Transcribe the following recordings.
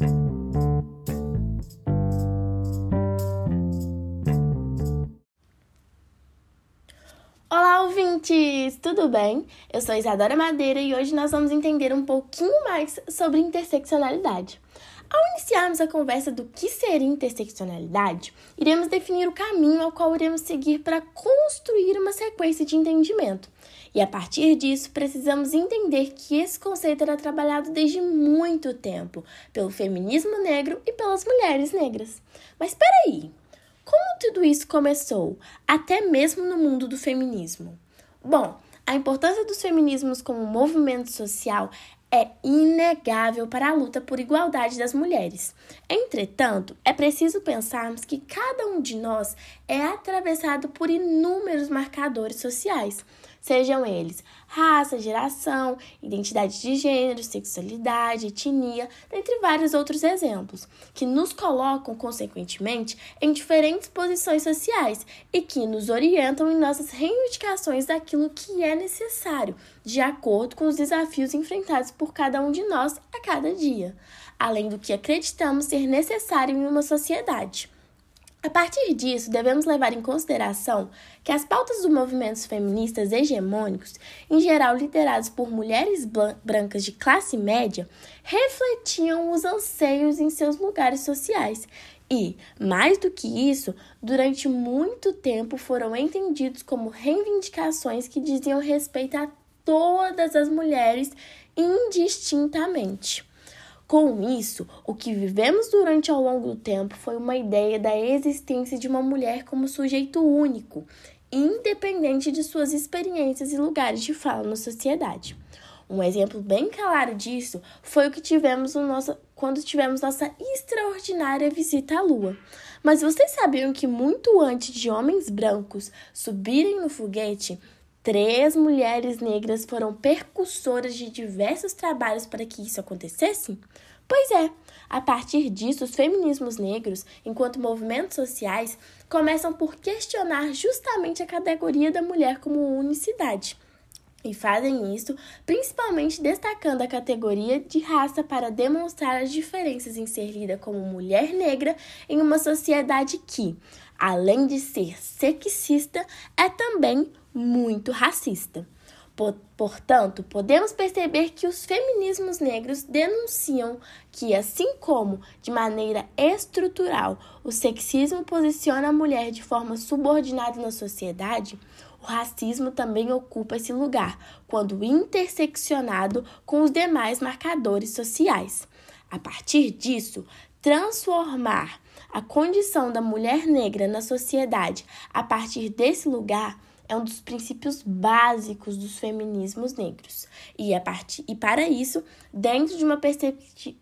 thank you. Ouvintes! Tudo bem? Eu sou Isadora Madeira e hoje nós vamos entender um pouquinho mais sobre interseccionalidade. Ao iniciarmos a conversa do que seria interseccionalidade, iremos definir o caminho ao qual iremos seguir para construir uma sequência de entendimento. E a partir disso, precisamos entender que esse conceito era trabalhado desde muito tempo pelo feminismo negro e pelas mulheres negras. Mas peraí, como tudo isso começou, até mesmo no mundo do feminismo? Bom, a importância dos feminismos como movimento social é inegável para a luta por igualdade das mulheres. Entretanto, é preciso pensarmos que cada um de nós é atravessado por inúmeros marcadores sociais, sejam eles raça, geração, identidade de gênero, sexualidade, etnia, dentre vários outros exemplos, que nos colocam, consequentemente, em diferentes posições sociais e que nos orientam em nossas reivindicações daquilo que é necessário, de acordo com os desafios enfrentados por cada um de nós a cada dia, além do que acreditamos ser necessário em uma sociedade. A partir disso, devemos levar em consideração que as pautas dos movimentos feministas hegemônicos, em geral liderados por mulheres brancas de classe média, refletiam os anseios em seus lugares sociais e, mais do que isso, durante muito tempo foram entendidos como reivindicações que diziam respeito a todas as mulheres indistintamente. Com isso, o que vivemos durante ao longo do tempo foi uma ideia da existência de uma mulher como sujeito único, independente de suas experiências e lugares de fala na sociedade. Um exemplo bem claro disso foi o que tivemos no nosso, quando tivemos nossa extraordinária visita à Lua. Mas vocês sabiam que muito antes de homens brancos subirem no foguete, Três mulheres negras foram percussoras de diversos trabalhos para que isso acontecesse? Pois é, a partir disso, os feminismos negros, enquanto movimentos sociais, começam por questionar justamente a categoria da mulher como unicidade. E fazem isso principalmente destacando a categoria de raça para demonstrar as diferenças em ser lida como mulher negra em uma sociedade que, além de ser sexista, é também muito racista. Portanto, podemos perceber que os feminismos negros denunciam que, assim como, de maneira estrutural, o sexismo posiciona a mulher de forma subordinada na sociedade, o racismo também ocupa esse lugar quando interseccionado com os demais marcadores sociais. A partir disso, transformar a condição da mulher negra na sociedade a partir desse lugar é um dos princípios básicos dos feminismos negros. E, a partir, e para isso, dentro de uma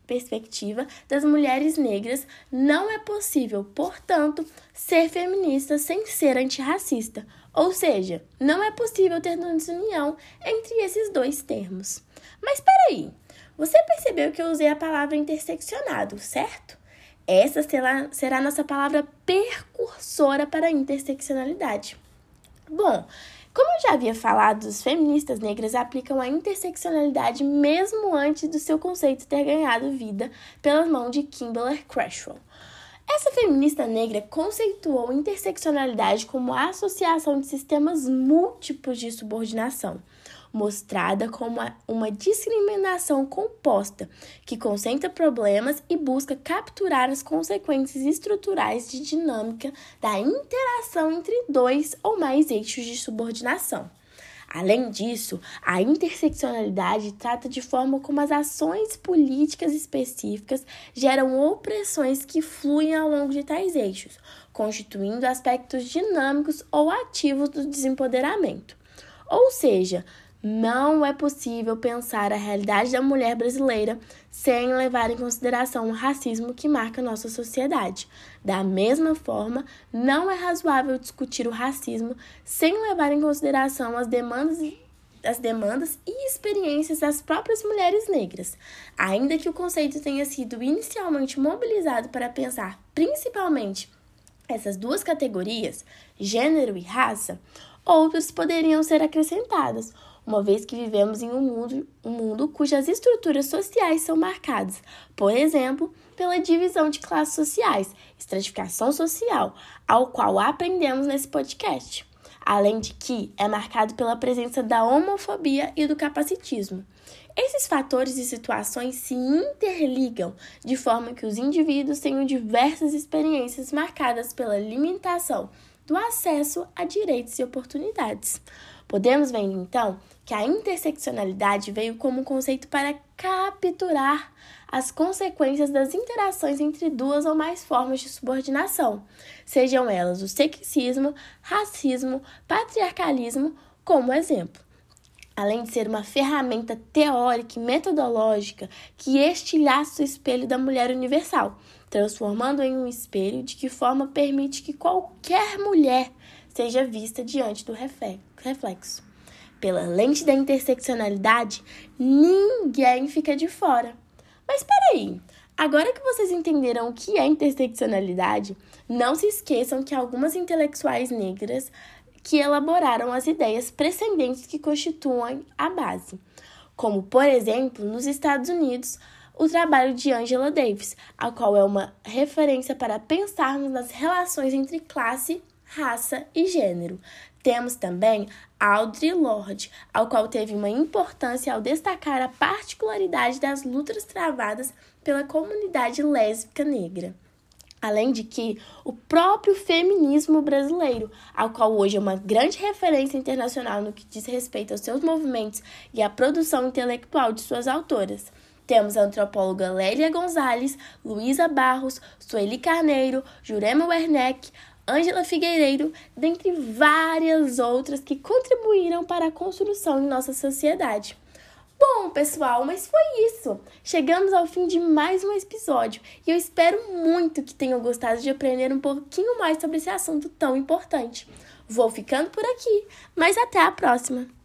perspectiva das mulheres negras, não é possível, portanto, ser feminista sem ser antirracista. Ou seja, não é possível ter desunião entre esses dois termos. Mas peraí, você percebeu que eu usei a palavra interseccionado, certo? Essa será, será a nossa palavra percursora para a interseccionalidade. Bom, como eu já havia falado, os feministas negras aplicam a interseccionalidade mesmo antes do seu conceito ter ganhado vida pela mão de Kimberly Crenshaw. Essa feminista negra conceituou interseccionalidade como a associação de sistemas múltiplos de subordinação mostrada como uma discriminação composta, que concentra problemas e busca capturar as consequências estruturais de dinâmica da interação entre dois ou mais eixos de subordinação. Além disso, a interseccionalidade trata de forma como as ações políticas específicas geram opressões que fluem ao longo de tais eixos, constituindo aspectos dinâmicos ou ativos do desempoderamento. Ou seja, não é possível pensar a realidade da mulher brasileira sem levar em consideração o racismo que marca nossa sociedade. Da mesma forma, não é razoável discutir o racismo sem levar em consideração as demandas as demandas e experiências das próprias mulheres negras. Ainda que o conceito tenha sido inicialmente mobilizado para pensar principalmente essas duas categorias, gênero e raça, outros poderiam ser acrescentados, uma vez que vivemos em um mundo, um mundo cujas estruturas sociais são marcadas, por exemplo, pela divisão de classes sociais, estratificação social, ao qual aprendemos nesse podcast. Além de que é marcado pela presença da homofobia e do capacitismo. Esses fatores e situações se interligam de forma que os indivíduos tenham diversas experiências marcadas pela limitação do acesso a direitos e oportunidades. Podemos ver então que a interseccionalidade veio como um conceito para capturar as consequências das interações entre duas ou mais formas de subordinação, sejam elas o sexismo, racismo, patriarcalismo, como exemplo. Além de ser uma ferramenta teórica e metodológica que estilhaça o espelho da mulher universal, transformando em um espelho de que forma permite que qualquer mulher seja vista diante do reflexo. Pela lente da interseccionalidade, ninguém fica de fora. Mas peraí, agora que vocês entenderam o que é interseccionalidade, não se esqueçam que algumas intelectuais negras que elaboraram as ideias precedentes que constituem a base, como, por exemplo, nos Estados Unidos, o trabalho de Angela Davis, a qual é uma referência para pensarmos nas relações entre classe, raça e gênero. Temos também Audre Lorde, ao qual teve uma importância ao destacar a particularidade das lutas travadas pela comunidade lésbica negra. Além de que o próprio feminismo brasileiro, ao qual hoje é uma grande referência internacional no que diz respeito aos seus movimentos e à produção intelectual de suas autoras. Temos a antropóloga Lélia Gonzalez, Luísa Barros, Sueli Carneiro, Jurema Werneck, Ângela Figueiredo, dentre várias outras que contribuíram para a construção em nossa sociedade. Bom, pessoal, mas foi isso. Chegamos ao fim de mais um episódio e eu espero muito que tenham gostado de aprender um pouquinho mais sobre esse assunto tão importante. Vou ficando por aqui, mas até a próxima!